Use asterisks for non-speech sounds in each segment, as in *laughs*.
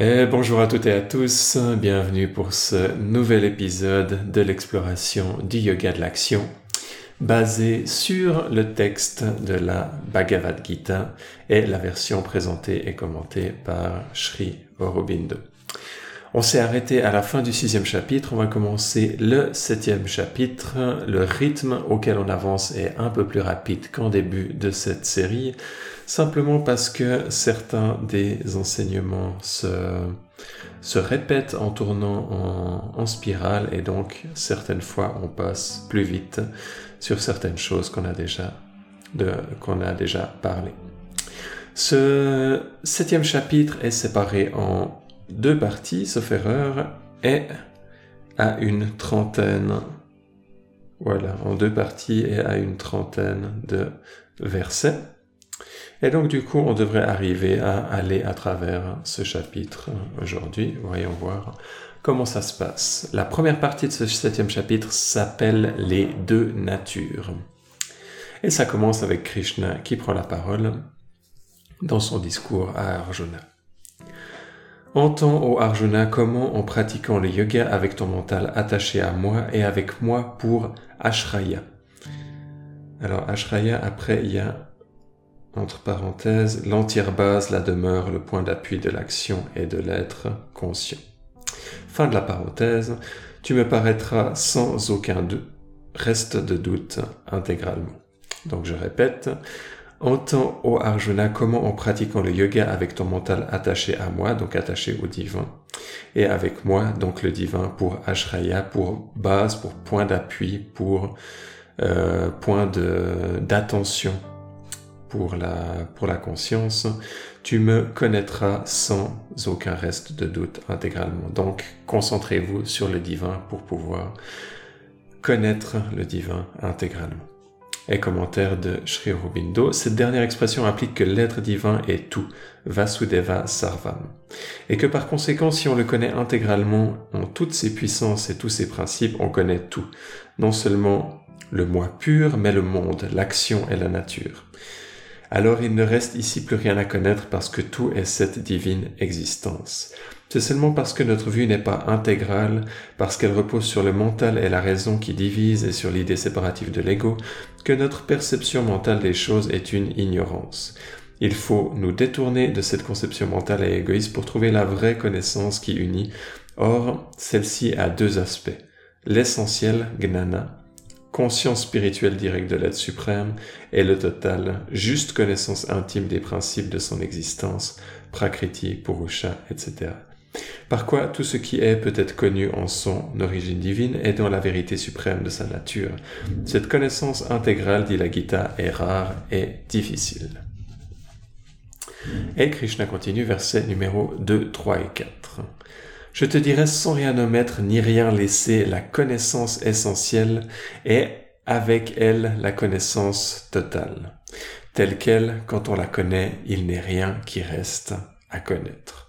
Et bonjour à toutes et à tous, bienvenue pour ce nouvel épisode de l'exploration du yoga de l'action, basé sur le texte de la Bhagavad Gita et la version présentée et commentée par Sri Aurobindo. On s'est arrêté à la fin du sixième chapitre, on va commencer le septième chapitre. Le rythme auquel on avance est un peu plus rapide qu'en début de cette série, simplement parce que certains des enseignements se, se répètent en tournant en, spirale et donc certaines fois on passe plus vite sur certaines choses qu'on a déjà, de, qu'on a déjà parlé. Ce septième chapitre est séparé en deux parties, sauf erreur, et à une trentaine, voilà, en deux parties et à une trentaine de versets. Et donc du coup, on devrait arriver à aller à travers ce chapitre aujourd'hui. Voyons voir comment ça se passe. La première partie de ce septième chapitre s'appelle les deux natures. Et ça commence avec Krishna qui prend la parole dans son discours à Arjuna. Entends, ô Arjuna, comment en pratiquant le yoga avec ton mental attaché à moi et avec moi pour Ashraya. Alors Ashraya, après il y a entre parenthèses, l'entière base, la demeure, le point d'appui de l'action et de l'être conscient. Fin de la parenthèse, tu me paraîtras sans aucun doute, reste de doute intégralement. Donc je répète, entends, ô Arjuna, comment en pratiquant le yoga avec ton mental attaché à moi, donc attaché au divin, et avec moi, donc le divin pour Ashraya, pour base, pour point d'appui, pour euh, point d'attention pour la, conscience, tu me connaîtras sans aucun reste de doute intégralement. Donc, concentrez-vous sur le divin pour pouvoir connaître le divin intégralement. Et commentaire de Sri Aurobindo, cette dernière expression implique que l'être divin est tout, Vasudeva Sarvam. Et que par conséquent, si on le connaît intégralement en toutes ses puissances et tous ses principes, on connaît tout. Non seulement le moi pur, mais le monde, l'action et la nature alors il ne reste ici plus rien à connaître parce que tout est cette divine existence. C'est seulement parce que notre vue n'est pas intégrale, parce qu'elle repose sur le mental et la raison qui divise et sur l'idée séparative de l'ego, que notre perception mentale des choses est une ignorance. Il faut nous détourner de cette conception mentale et égoïste pour trouver la vraie connaissance qui unit. Or, celle-ci a deux aspects. L'essentiel, gnana, conscience spirituelle directe de l'être suprême et le total, juste connaissance intime des principes de son existence, prakriti, purusha, etc. Par quoi tout ce qui est peut être connu en son origine divine est dans la vérité suprême de sa nature. Cette connaissance intégrale, dit la Gita, est rare et difficile. Et Krishna continue, verset numéro 2, 3 et 4. Je te dirai sans rien omettre ni rien laisser la connaissance essentielle et avec elle la connaissance totale. Telle qu'elle, quand on la connaît, il n'est rien qui reste à connaître.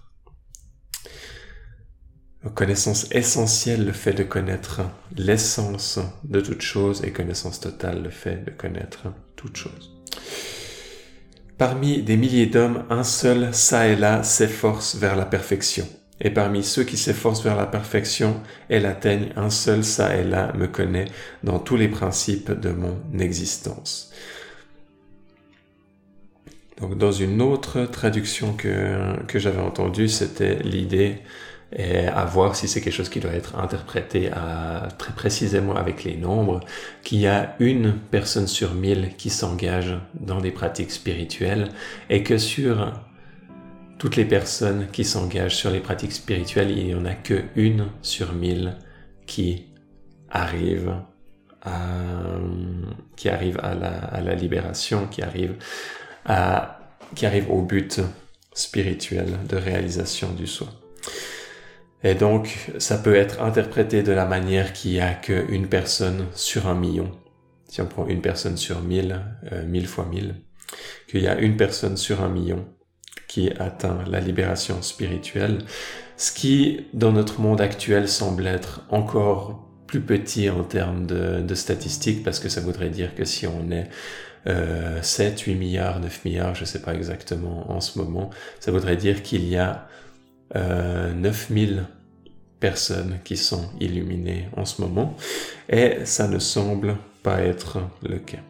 Connaissance essentielle, le fait de connaître l'essence de toute chose et connaissance totale, le fait de connaître toute chose. Parmi des milliers d'hommes, un seul, ça et là, s'efforce vers la perfection et parmi ceux qui s'efforcent vers la perfection et l'atteignent, un seul ça et là me connaît dans tous les principes de mon existence. Donc dans une autre traduction que, que j'avais entendue, c'était l'idée et à voir si c'est quelque chose qui doit être interprété très précisément avec les nombres, qu'il y a une personne sur mille qui s'engage dans des pratiques spirituelles et que sur toutes les personnes qui s'engagent sur les pratiques spirituelles, il n'y en a que une sur mille qui arrive à, la, libération, qui arrive à, qui au but spirituel de réalisation du soi. Et donc, ça peut être interprété de la manière qu'il n'y a qu'une personne sur un million. Si on prend une personne sur mille, euh, mille fois mille, qu'il y a une personne sur un million qui atteint la libération spirituelle, ce qui, dans notre monde actuel, semble être encore plus petit en termes de, statistiques, parce que ça voudrait dire que si on est euh, 7, 8 milliards, 9 milliards, je ne sais pas exactement en ce moment, ça voudrait dire qu'il y a 9000 personnes qui sont illuminées en ce moment, et ça ne semble pas être le cas.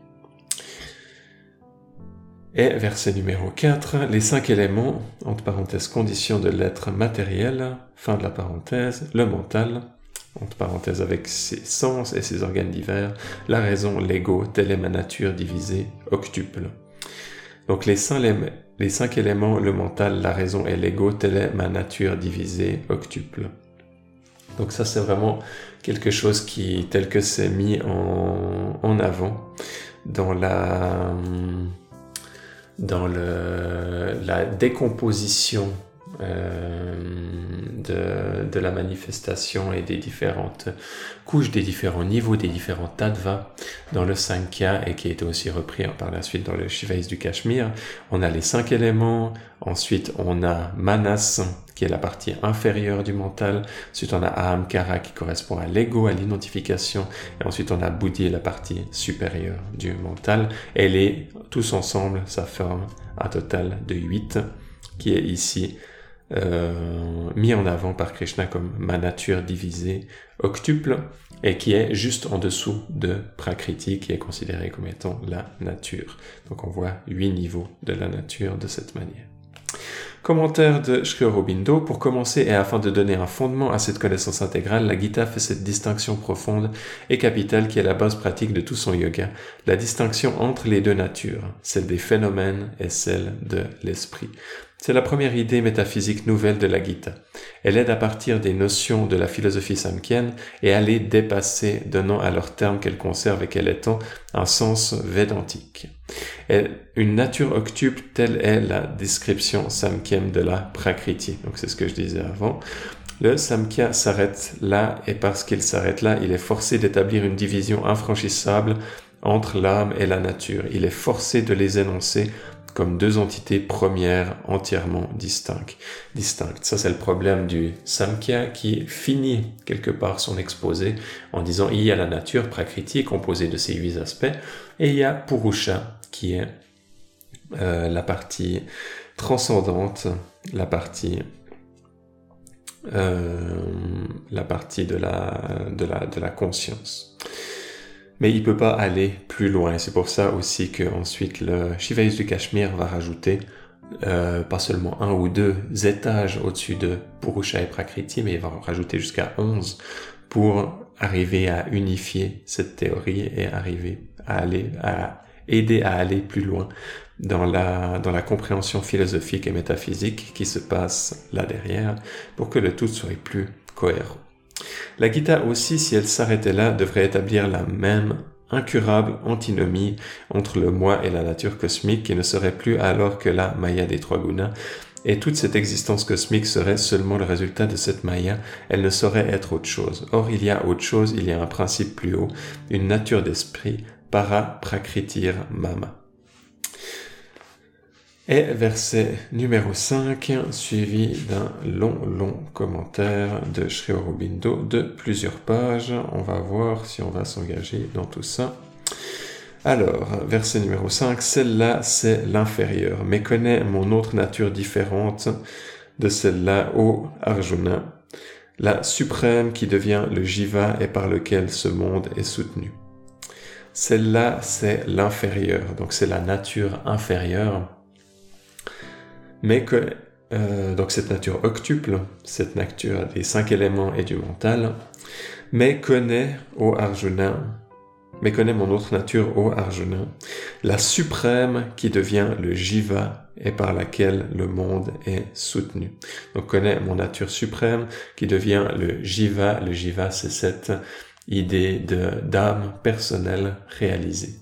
Et verset numéro 4, les cinq éléments, entre parenthèses, conditions de l'être matériel, fin de la parenthèse, le mental, entre parenthèses avec ses sens et ses organes divers, la raison, l'ego, telle est ma nature divisée, octuple. Donc les cinq, éléments, le mental, la raison et l'ego, telle est ma nature divisée, octuple. Donc ça c'est vraiment quelque chose qui, tel que c'est mis en avant dans la dans le, la décomposition de, de, la manifestation et des différentes couches, des différents niveaux, des différents tattva dans le 5K et qui a été aussi repris par la suite dans le Shivais du Cachemire. On a les cinq éléments, ensuite on a Manas qui est la partie inférieure du mental, ensuite on a Ahamkara qui correspond à l'ego, à l'identification, et ensuite on a Buddhi, la partie supérieure du mental, et les, tous ensemble, ça forme un total de 8 qui est ici euh, mis en avant par Krishna comme ma nature divisée octuple et qui est juste en dessous de Prakriti qui est considéré comme étant la nature. Donc on voit huit niveaux de la nature de cette manière. Commentaire de Sri Aurobindo. Pour commencer et afin de donner un fondement à cette connaissance intégrale, la Gita fait cette distinction profonde et capitale qui est la base pratique de tout son yoga, la distinction entre les deux natures, celle des phénomènes et celle de l'esprit. C'est la première idée métaphysique nouvelle de la Gita. Elle aide à partir des notions de la philosophie samkhienne et à les dépasser, donnant à leur terme qu'elle conserve et qu'elle étend un sens védantique. une nature octuple, telle est la description samkhienne de la prakriti. Donc c'est ce que je disais avant. Le samkhya s'arrête là et parce qu'il s'arrête là, il est forcé d'établir une division infranchissable entre l'âme et la nature. Il est forcé de les énoncer comme deux entités premières entièrement distinctes. Ça, c'est le problème du Samkhya qui finit quelque part son exposé en disant il y a la nature, Prakriti, composée de ces huit aspects, et il y a Purusha, qui est euh, la partie transcendante, la partie euh, la partie de la conscience mais il peut pas aller plus loin. C'est pour ça aussi que ensuite le Shivais du Cachemire va rajouter euh, pas seulement un ou deux étages au-dessus de Purusha et Prakriti, mais il va rajouter jusqu'à 11 pour arriver à unifier cette théorie et arriver à aller à aider à aller plus loin dans la, dans la compréhension philosophique et métaphysique qui se passe là derrière pour que le tout soit plus cohérent. La Gita aussi, si elle s'arrêtait là, devrait établir la même incurable antinomie entre le moi et la nature cosmique qui ne serait plus alors que la Maya des trois gunas, et toute cette existence cosmique serait seulement le résultat de cette Maya, elle ne saurait être autre chose. Or il y a autre chose, il y a un principe plus haut, une nature d'esprit, para prakritir mama. Et verset numéro 5, suivi d'un long, long commentaire de Sri Aurobindo de plusieurs pages. On va voir si on va s'engager dans tout ça. Alors, verset numéro 5, celle-là, c'est l'inférieur. Mais connais mon autre nature différente de celle-là, ô Arjuna, la suprême qui devient le jiva et par lequel ce monde est soutenu. Celle-là, c'est l'inférieur, donc c'est la nature inférieure mais que euh, donc cette nature octuple, cette nature des cinq éléments et du mental, mais connaît, ô Arjuna, mais connaît mon autre nature, ô Arjuna, la suprême qui devient le jiva et par laquelle le monde est soutenu. Donc connaît mon nature suprême qui devient le jiva. Le jiva, c'est cette idée de d'âme personnelle réalisée.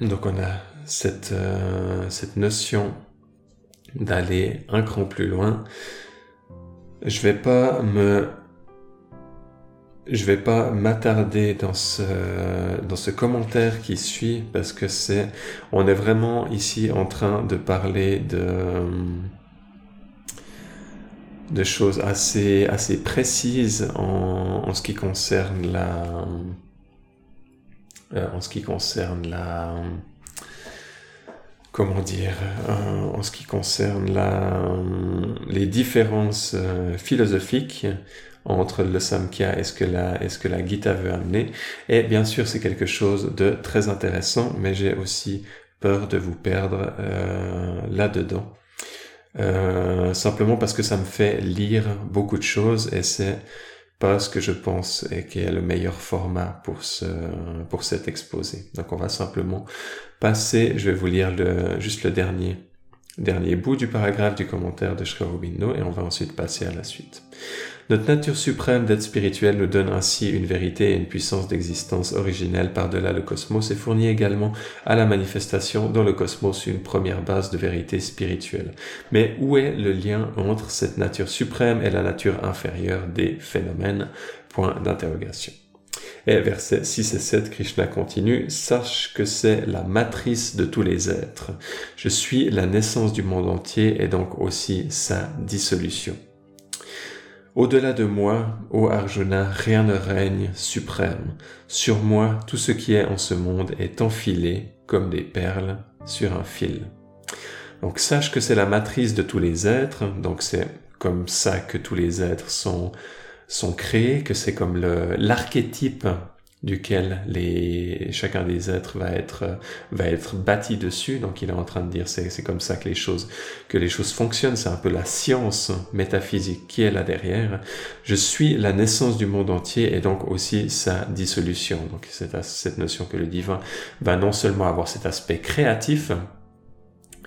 Donc on a cette, euh, cette notion d'aller un cran plus loin. Je vais pas me je vais pas m'attarder dans ce commentaire qui suit parce que c'est on est vraiment ici en train de parler de de choses assez assez précises en, en ce qui concerne la euh, en ce qui concerne la comment dire, en ce qui concerne la, les différences philosophiques entre le Samkhya et ce que la, ce que la Gita veut amener. Et bien sûr, c'est quelque chose de très intéressant, mais j'ai aussi peur de vous perdre euh, là-dedans. Euh, simplement parce que ça me fait lire beaucoup de choses et c'est pas ce que je pense et qui est le meilleur format pour ce pour cet exposé. Donc on va simplement passer, je vais vous lire juste le dernier dernier bout du paragraphe du commentaire de Sri et on va ensuite passer à la suite. Notre nature suprême d'être spirituel nous donne ainsi une vérité et une puissance d'existence originelle par-delà le cosmos et fournit également à la manifestation dans le cosmos une première base de vérité spirituelle. Mais où est le lien entre cette nature suprême et la nature inférieure des phénomènes? Point d'interrogation. Et versets 6 et 7, Krishna continue, Sache que c'est la matrice de tous les êtres. Je suis la naissance du monde entier et donc aussi sa dissolution. Au-delà de moi, ô Arjuna, rien ne règne suprême. Sur moi, tout ce qui est en ce monde est enfilé comme des perles sur un fil. Donc sache que c'est la matrice de tous les êtres, donc c'est comme ça que tous les êtres sont, sont créés, que c'est comme l'archétype duquel les, chacun des êtres va être, va être bâti dessus. Donc il est en train de dire c'est, c'est comme ça que les choses, que les choses fonctionnent. C'est un peu la science métaphysique qui est là derrière. Je suis la naissance du monde entier et donc aussi sa dissolution. Donc c'est cette notion que le divin va non seulement avoir cet aspect créatif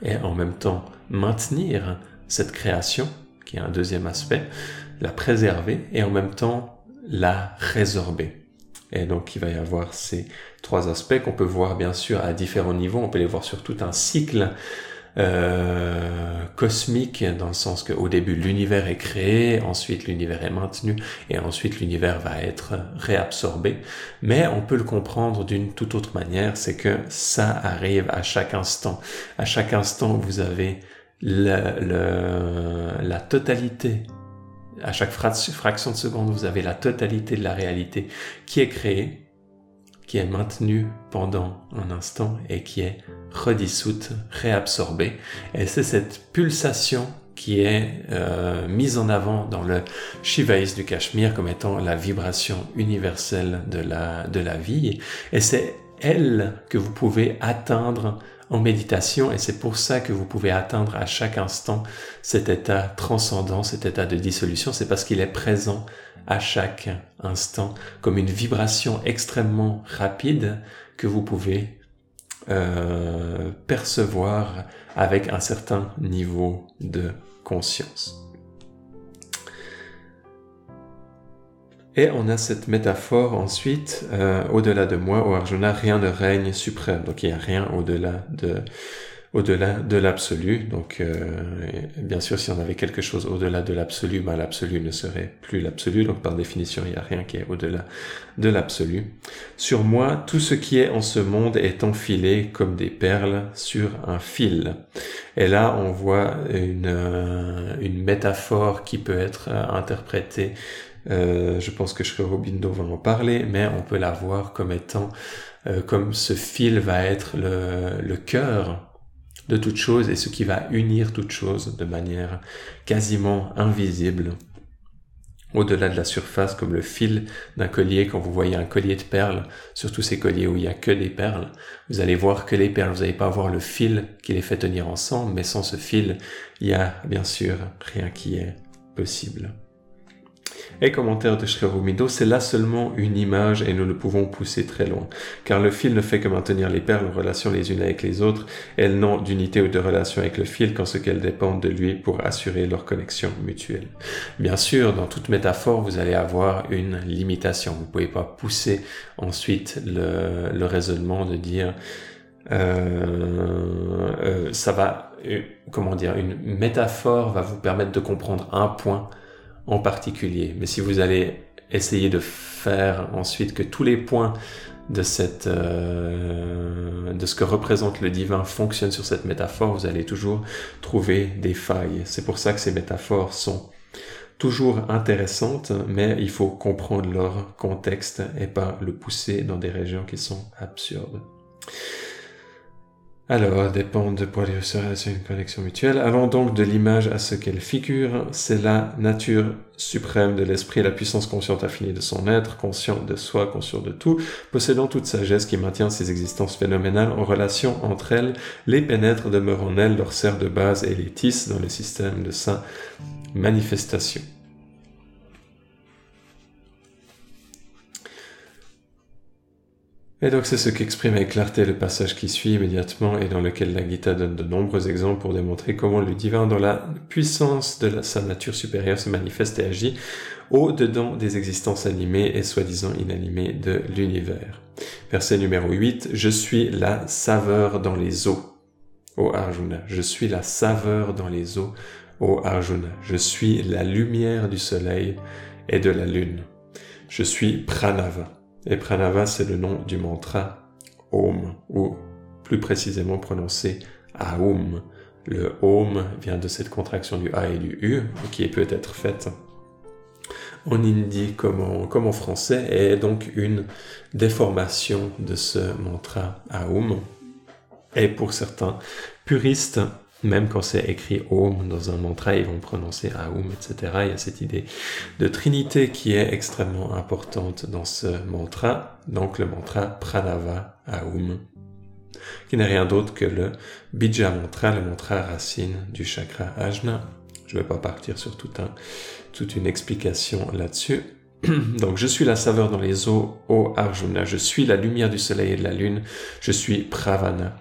et en même temps maintenir cette création, qui est un deuxième aspect, la préserver et en même temps la résorber. Et donc il va y avoir ces trois aspects qu'on peut voir bien sûr à différents niveaux. On peut les voir sur tout un cycle euh, cosmique dans le sens qu'au début l'univers est créé, ensuite l'univers est maintenu et ensuite l'univers va être réabsorbé. Mais on peut le comprendre d'une toute autre manière, c'est que ça arrive à chaque instant. À chaque instant vous avez la totalité à chaque fraction de seconde, vous avez la totalité de la réalité qui est créée, qui est maintenue pendant un instant et qui est redissoute, réabsorbée. Et c'est cette pulsation qui est euh, mise en avant dans le Shivaïs du Cachemire comme étant la vibration universelle de la, de la vie. Et c'est elle que vous pouvez atteindre en méditation et c'est pour ça que vous pouvez atteindre à chaque instant cet état transcendant, cet état de dissolution, c'est parce qu'il est présent à chaque instant comme une vibration extrêmement rapide que vous pouvez euh, percevoir avec un certain niveau de conscience. Et on a cette métaphore ensuite, euh, au-delà de moi, au Arjuna, rien ne règne suprême. Donc il n'y a rien au-delà de, au-delà de l'absolu. Donc euh, bien sûr, si on avait quelque chose au-delà de l'absolu, ben, l'absolu ne serait plus l'absolu. Donc par définition, il n'y a rien qui est au-delà de l'absolu. Sur moi, tout ce qui est en ce monde est enfilé comme des perles sur un fil. Et là, on voit une, euh, une métaphore qui peut être interprétée euh, je pense que Aurobindo va en parler, mais on peut la voir comme étant, euh, comme ce fil va être le, le cœur de toute chose et ce qui va unir toute chose de manière quasiment invisible au-delà de la surface, comme le fil d'un collier. Quand vous voyez un collier de perles, surtout ces colliers où il n'y a que des perles, vous allez voir que les perles. Vous n'allez pas voir le fil qui les fait tenir ensemble, mais sans ce fil, il y a bien sûr rien qui est possible. Et commentaire de Sri c'est là seulement une image et nous ne pouvons pousser très loin, car le fil ne fait que maintenir les perles en relation les unes avec les autres, elles n'ont d'unité ou de relation avec le fil qu'en ce qu'elles dépendent de lui pour assurer leur connexion mutuelle. Bien sûr, dans toute métaphore, vous allez avoir une limitation. Vous ne pouvez pas pousser ensuite le, le raisonnement de dire euh, euh, ça va, euh, comment dire, une métaphore va vous permettre de comprendre un point en particulier. Mais si vous allez essayer de faire ensuite que tous les points de cette euh, de ce que représente le divin fonctionnent sur cette métaphore, vous allez toujours trouver des failles. C'est pour ça que ces métaphores sont toujours intéressantes, mais il faut comprendre leur contexte et pas le pousser dans des régions qui sont absurdes. Alors, dépend de pour les c'est une connexion mutuelle? Allons donc de l'image à ce qu'elle figure. C'est la nature suprême de l'esprit, la puissance consciente infinie de son être, conscient de soi, conscient de tout, possédant toute sagesse qui maintient ses existences phénoménales en relation entre elles, les pénètre, demeure en elles, leur sert de base et les tisse dans le système de sa manifestation. Et donc c'est ce qu'exprime avec clarté le passage qui suit immédiatement et dans lequel la Gita donne de nombreux exemples pour démontrer comment le divin dans la puissance de sa nature supérieure se manifeste et agit au-dedans des existences animées et soi-disant inanimées de l'univers. Verset numéro 8, Je suis la saveur dans les eaux. Ô Arjuna, je suis la saveur dans les eaux. Ô Arjuna, je suis la lumière du soleil et de la lune. Je suis Pranava. Et pranava, c'est le nom du mantra Om, ou plus précisément prononcé Aum. Le Om vient de cette contraction du A et du U, qui peut être faite en hindi comme en, français, et donc une déformation de ce mantra Aum. Et pour certains puristes, même quand c'est écrit Om dans un mantra, ils vont prononcer Aum, etc. Il y a cette idée de trinité qui est extrêmement importante dans ce mantra, donc le mantra Pranava Aum, qui n'est rien d'autre que le Bija mantra, le mantra racine du chakra Ajna. Je ne vais pas partir sur tout un, toute une explication là-dessus. *clears throat* Donc, je suis la saveur dans les eaux, ô Arjuna, je suis la lumière du soleil et de la lune, je suis Pravana,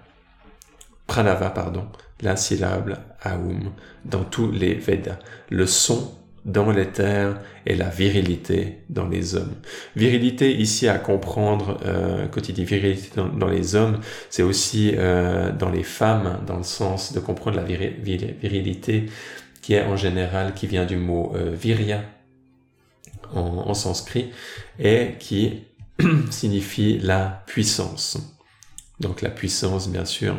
Pranava, pardon, la syllabe Aum dans tous les Védas, le son dans les terres et la virilité dans les hommes. Virilité ici à comprendre, euh, quand il dit virilité dans, les hommes, c'est aussi euh, dans les femmes, dans le sens de comprendre la virilité qui est en général, qui vient du mot euh, virya en sanskrit et qui *clears throat* signifie la puissance. Donc la puissance, bien sûr,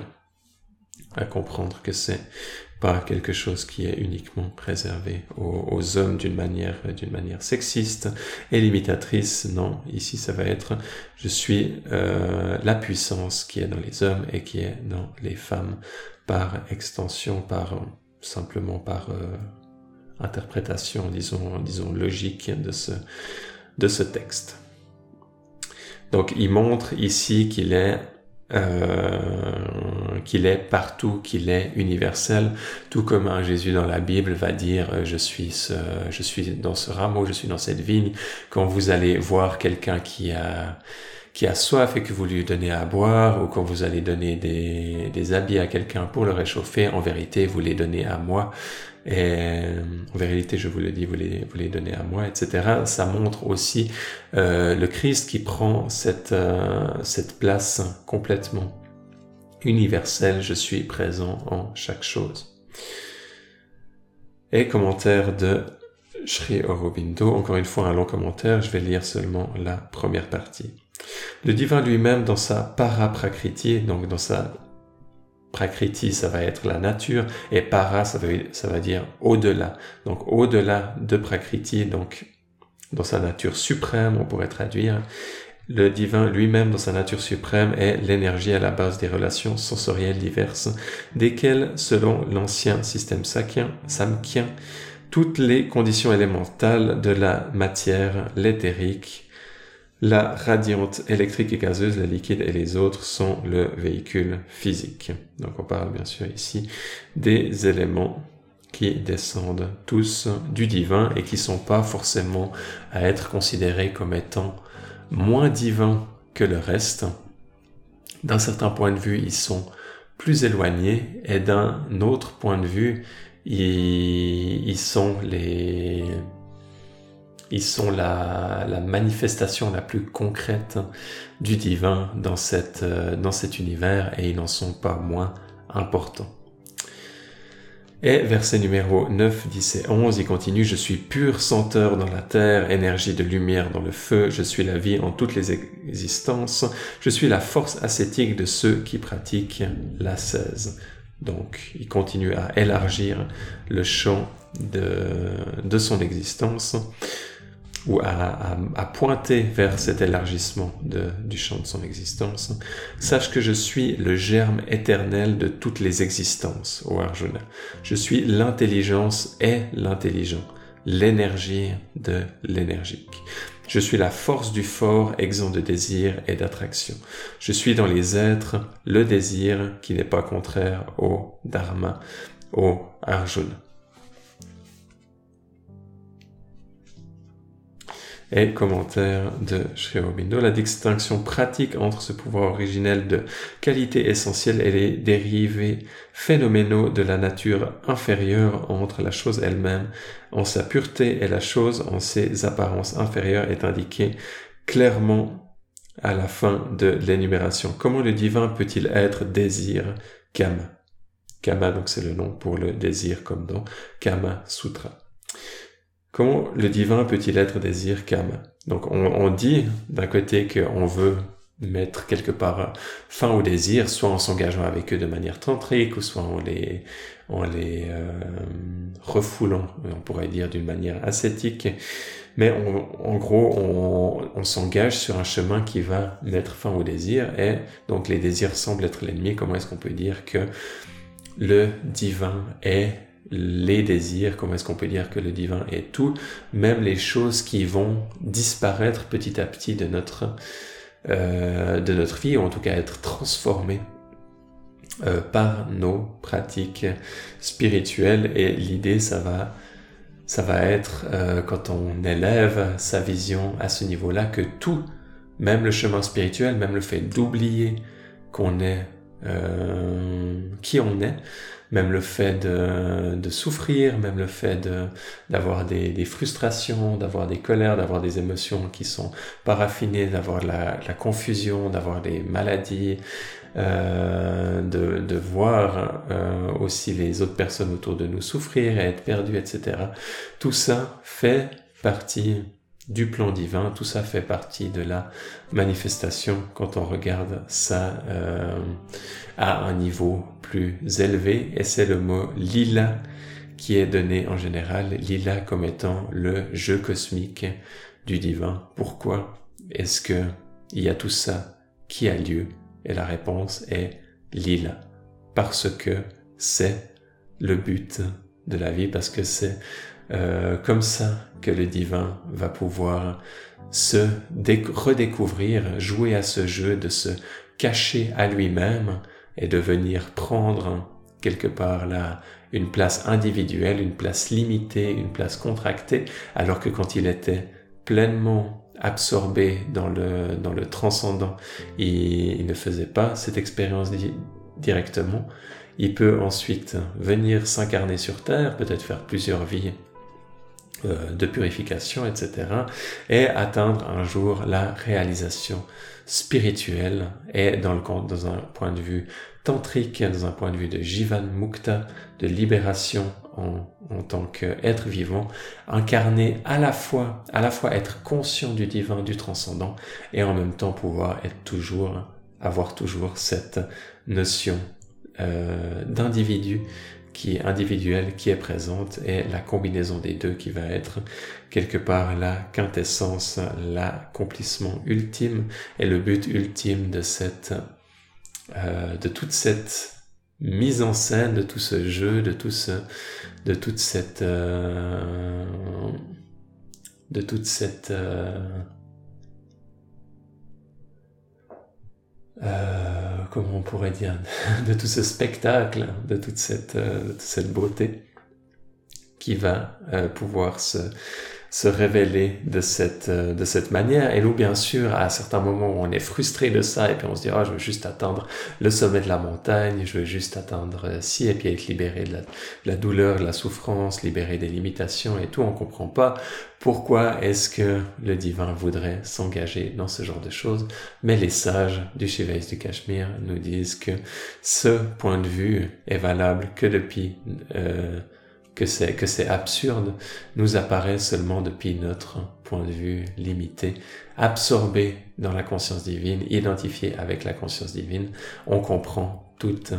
à comprendre que c'est pas quelque chose qui est uniquement réservé aux, hommes d'une manière d'une manière sexiste et limitatrice. Non, ici ça va être je suis euh, la puissance qui est dans les hommes et qui est dans les femmes par extension, par simplement par euh, interprétation, disons disons logique de ce de ce texte. Donc il montre ici qu'il est euh, qu'il est partout, qu'il est universel, tout comme un Jésus dans la Bible va dire euh, je suis ce, je suis dans ce rameau, je suis dans cette vigne. Quand vous allez voir quelqu'un qui a qui a soif et que vous lui donnez à boire, ou quand vous allez donner des, habits à quelqu'un pour le réchauffer, en vérité, vous les donnez à moi. Et en vérité, je vous le dis, vous les, vous les donnez à moi, etc. Ça montre aussi euh, le Christ qui prend cette, euh, cette place complètement universelle. Je suis présent en chaque chose. Et commentaire de Sri Aurobindo. Encore une fois, un long commentaire. Je vais lire seulement la première partie. Le divin lui-même, dans sa paraprakriti, donc dans sa Prakriti, ça va être la nature, et para, ça veut, va dire au-delà. Donc au-delà de Prakriti, donc dans sa nature suprême, on pourrait traduire, le divin lui-même dans sa nature suprême est l'énergie à la base des relations sensorielles diverses, desquelles, selon l'ancien système sakien, toutes les conditions élémentales de la matière, l'éthérique, la radiante électrique et gazeuse, la liquide et les autres sont le véhicule physique. Donc on parle bien sûr ici des éléments qui descendent tous du divin et qui sont pas forcément à être considérés comme étant moins divins que le reste. D'un certain point de vue, ils sont plus éloignés et d'un autre point de vue, ils sont les ils sont la, manifestation la plus concrète du divin dans, cette, euh, dans cet univers et ils n'en sont pas moins importants. Et verset numéro 9, 10 et 11, il continue, Je suis pur senteur dans la terre, énergie de lumière dans le feu, je suis la vie en toutes les existences, je suis la force ascétique de ceux qui pratiquent la 16. Donc il continue à élargir le champ de, de son existence ou à, pointer vers cet élargissement du champ de son existence, sache que je suis le germe éternel de toutes les existences, ô Arjuna. Je suis l'intelligence et l'intelligent, l'énergie de l'énergique. Je suis la force du fort, exempt de désir et d'attraction. Je suis dans les êtres le désir qui n'est pas contraire au dharma, au Arjuna. Et commentaire de Sri Aurobindo, la distinction pratique entre ce pouvoir originel de qualité essentielle et les dérivés phénoménaux de la nature inférieure entre la chose elle-même en sa pureté et la chose en ses apparences inférieures est indiqué clairement à la fin de l'énumération. Comment le divin peut-il être désir Kama? Kama, donc c'est le nom pour le désir comme dans Kama Sutra. Comment le divin peut-il être désir Kama Donc on, dit d'un côté qu'on veut mettre quelque part fin au désir, soit en s'engageant avec eux de manière tantrique, ou soit en les, en les euh, refoulant, on pourrait dire d'une manière ascétique. Mais en gros, on, on s'engage sur un chemin qui va mettre fin au désir, et donc les désirs semblent être l'ennemi. Comment est-ce qu'on peut dire que le divin est les désirs, comment est-ce qu'on peut dire que le divin est tout, même les choses qui vont disparaître petit à petit de notre, euh, de notre vie, ou en tout cas être transformées euh, par nos pratiques spirituelles. Et l'idée, ça va, être, euh, quand on élève sa vision à ce niveau-là, que tout, même le chemin spirituel, même le fait d'oublier qu'on est qui on est, même le fait de, souffrir, même le fait d'avoir des, frustrations, d'avoir des colères, d'avoir des émotions qui sont pas raffinées, d'avoir la, confusion, d'avoir des maladies, euh, de, voir euh, aussi les autres personnes autour de nous souffrir et être perdus, etc. Tout ça fait partie du plan divin, tout ça fait partie de la manifestation quand on regarde ça euh, à un niveau plus élevé, et c'est le mot lila qui est donné en général, lila comme étant le jeu cosmique du divin. Pourquoi est-ce que il y a tout ça qui a lieu? Et la réponse est lila, parce que c'est le but de la vie, parce que c'est euh, comme ça que le divin va pouvoir se redécouvrir, jouer à ce jeu de se cacher à lui-même et de venir prendre quelque part là une place individuelle, une place limitée, une place contractée, alors que quand il était pleinement absorbé dans le, transcendant, il, il ne faisait pas cette expérience directement. Il peut ensuite venir s'incarner sur Terre, peut-être faire plusieurs vies euh, de purification, etc. Et atteindre un jour la réalisation spirituelle et dans, le, dans un point de vue tantrique, dans un point de vue de Jivan Mukta, de libération en, en tant qu'être vivant, incarner à la fois, à la fois être conscient du divin, du transcendant, et en même temps pouvoir être toujours, avoir toujours cette notion euh, d'individu qui est individuelle, qui est présente, et la combinaison des deux qui va être quelque part la quintessence, l'accomplissement ultime et le but ultime de cette, euh, de toute cette mise en scène, de tout ce jeu, de tout ce, de toute cette, euh, de toute cette euh, Euh, comment on pourrait dire, *laughs* de tout ce spectacle, de toute cette, euh, cette beauté qui va euh, pouvoir se, se révéler de cette, euh, de cette manière. Et nous, bien sûr, à certains moments, on est frustré de ça et puis on se dit, oh, je veux juste atteindre le sommet de la montagne, je veux juste atteindre ci et puis être libéré de la, douleur, de la souffrance, libéré des limitations et tout. On comprend pas pourquoi est-ce que le divin voudrait s'engager dans ce genre de choses. Mais les sages du Shivais du Cachemire nous disent que ce point de vue est valable que depuis euh, que c'est que c'est absurde nous apparaît seulement depuis notre point de vue limité, absorbé dans la conscience divine, identifié avec la conscience divine, on comprend toute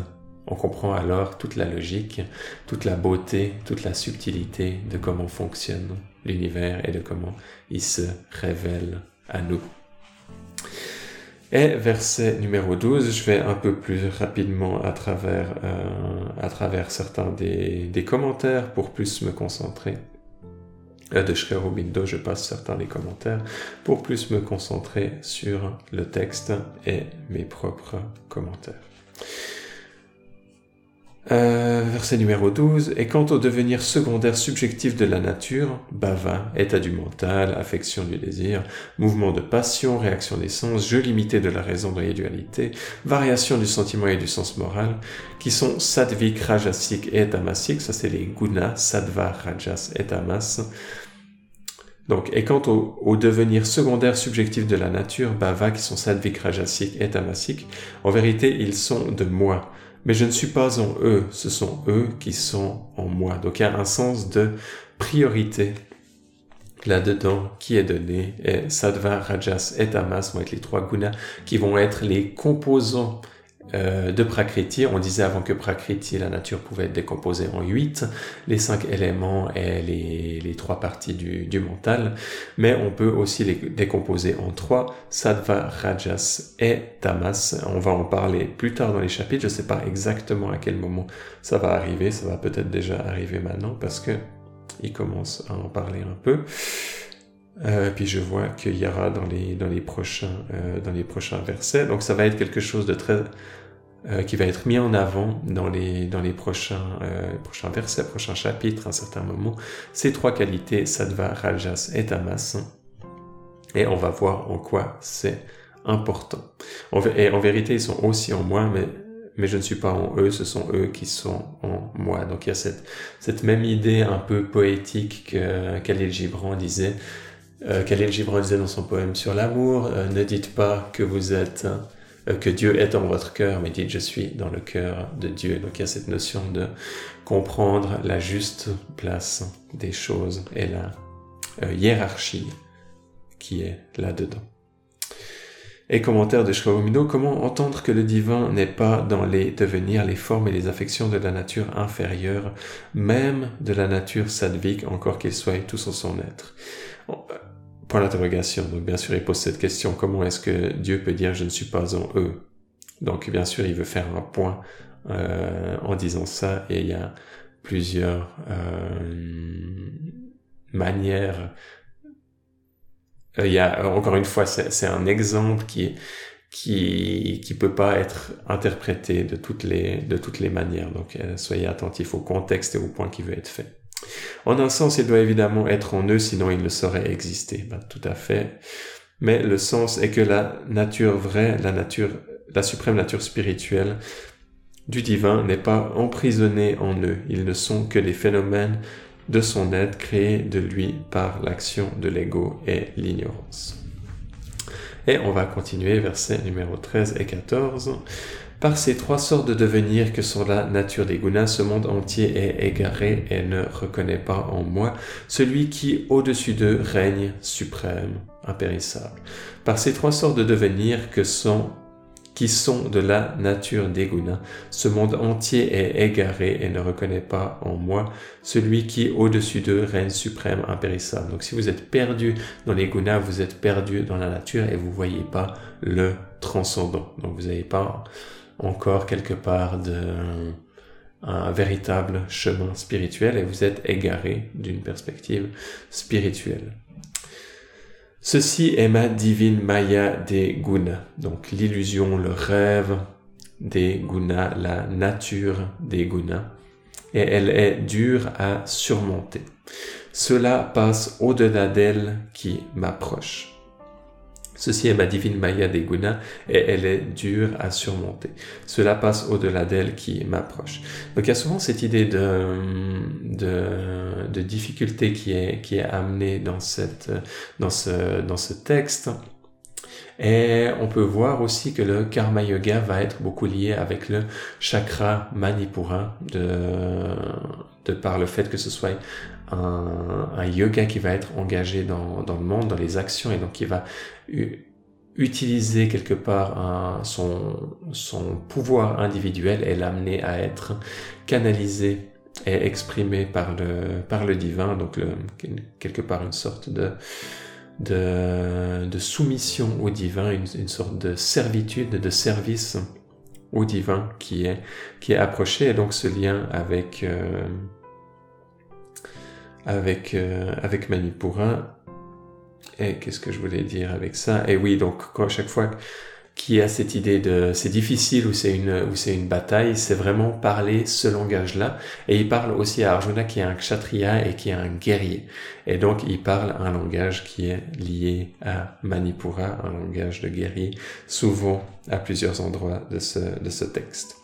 on comprend alors toute la logique, toute la beauté, toute la subtilité de comment fonctionne l'univers et de comment il se révèle à nous. Et verset numéro 12, je vais un peu plus rapidement à travers, euh, à travers certains des, des, commentaires pour plus me concentrer. Euh, de Shrerobindo, je passe certains des commentaires pour plus me concentrer sur le texte et mes propres commentaires. Euh, verset numéro 12. Et quant au devenir secondaire subjectif de la nature, bava, état du mental, affection du désir, mouvement de passion, réaction des sens, jeu limité de la raison dans les dualités, variation du sentiment et du sens moral, qui sont satvik, rajasik et tamasique, ça c'est les gunas, sattva, rajas et tamas. Donc, et quant au, devenir secondaire subjectif de la nature, bava, qui sont satvik, rajasik et tamasique, en vérité, ils sont de moi mais je ne suis pas en eux, ce sont eux qui sont en moi. Donc il y a un sens de priorité là-dedans qui est donné. Et Sattva, Rajas et Tamas vont être les trois gunas qui vont être les composants euh, de Prakriti. On disait avant que Prakriti, la nature, pouvait être décomposée en huit, les cinq éléments et les, trois parties du, mental, mais on peut aussi les décomposer en trois, Sattva, Rajas et Tamas. On va en parler plus tard dans les chapitres, je ne sais pas exactement à quel moment ça va arriver, ça va peut-être déjà arriver maintenant parce que il commence à en parler un peu. Euh, puis je vois qu'il y aura dans les, dans les prochains, euh, dans les prochains versets. Donc ça va être quelque chose de très, euh, qui va être mis en avant dans les, dans les prochains, euh, prochains versets, prochains chapitres, à un certain moment. Ces trois qualités, Sattva, Rajas et Tamas. Et on va voir en quoi c'est important. et en vérité, ils sont aussi en moi, mais, mais je ne suis pas en eux, ce sont eux qui sont en moi. Donc il y a cette, cette même idée un peu poétique que Khalil Gibran disait, euh, Khalil Gibran disait dans son poème sur l'amour, ne dites pas que vous êtes, que Dieu est dans votre cœur, mais dites je suis dans le cœur de Dieu. Donc il y a cette notion de comprendre la juste place des choses et la euh, hiérarchie qui est là-dedans. Et commentaire de Shraumino, comment entendre que le divin n'est pas dans les devenirs, les formes et les affections de la nature inférieure, même de la nature sadvique, encore qu'il soit tout en son être? Point d'interrogation. Donc bien sûr, il pose cette question, comment est-ce que Dieu peut dire je ne suis pas en eux? Donc bien sûr, il veut faire un point euh, en disant ça, et il y a plusieurs euh, manières. Euh, il y a encore une fois, c'est un exemple qui qui qui peut pas être interprété de toutes les de toutes les manières. Donc soyez attentifs au contexte et au point qui veut être fait. En un sens, il doit évidemment être en eux, sinon il ne saurait exister. Ben, tout à fait. Mais le sens est que la nature vraie, la nature, la suprême nature spirituelle du divin n'est pas emprisonnée en eux. Ils ne sont que des phénomènes de son être créés de lui par l'action de l'ego et l'ignorance. Et on va continuer verset numéro 13 et 14. Par ces trois sortes de devenir que sont la nature des gunas, ce monde entier est égaré et ne reconnaît pas en moi celui qui, au-dessus d'eux, règne suprême, impérissable. Par ces trois sortes de devenir que sont qui sont de la nature des gunas. Ce monde entier est égaré et ne reconnaît pas en moi celui qui, au-dessus d'eux, règne suprême, impérissable. Donc si vous êtes perdu dans les gunas, vous êtes perdu dans la nature et vous voyez pas le transcendant. Donc vous n'avez pas encore quelque part de un véritable chemin spirituel et vous êtes égaré d'une perspective spirituelle. Ceci est ma divine Maya des gunas, donc l'illusion, le rêve des gunas, la nature des gunas, et elle est dure à surmonter. Cela passe au-delà d'elle qui m'approche. Ceci est ma divine Maya des gunas et elle est dure à surmonter. Cela passe au-delà d'elle qui m'approche. Donc il y a souvent cette idée de, de, de difficulté qui est, qui est amenée dans, cette, dans, ce, dans ce texte. Et on peut voir aussi que le karma yoga va être beaucoup lié avec le chakra manipura de, de par le fait que ce soit un, yoga qui va être engagé dans, le monde, dans les actions, et donc qui va utiliser quelque part son, pouvoir individuel et l'amener à être canalisé et exprimé par le, par le divin, donc quelque part une sorte de, de, soumission au divin, une, une, sorte de servitude, de service au divin qui est, qui est approché, et donc ce lien avec, euh, avec, euh, avec Manipura. Et qu'est-ce que je voulais dire avec ça? Et oui, donc à chaque fois qu'il y a cette idée de c'est difficile ou c'est une ou c'est une bataille, c'est vraiment parler ce langage-là. Et il parle aussi à Arjuna qui est un kshatriya et qui est un guerrier. Et donc il parle un langage qui est lié à Manipura, un langage de guerrier, souvent à plusieurs endroits de ce, de ce texte.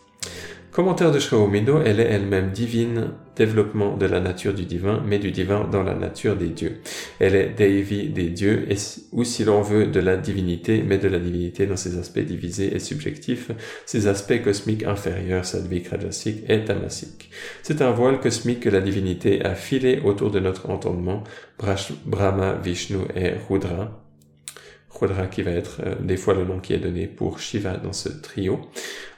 Commentaire de Shraomido, elle est elle-même divine, développement de la nature du divin, mais du divin dans la nature des dieux. Elle est Devi des dieux, et, ou si l'on veut, de la divinité, mais de la divinité dans ses aspects divisés et subjectifs, ses aspects cosmiques inférieurs, sadvik, rajasique et tamasique. C'est un voile cosmique que la divinité a filé autour de notre entendement, Brahma, Vishnu et Rudra, Rudra qui va être euh, des fois le nom qui est donné pour Shiva dans ce trio,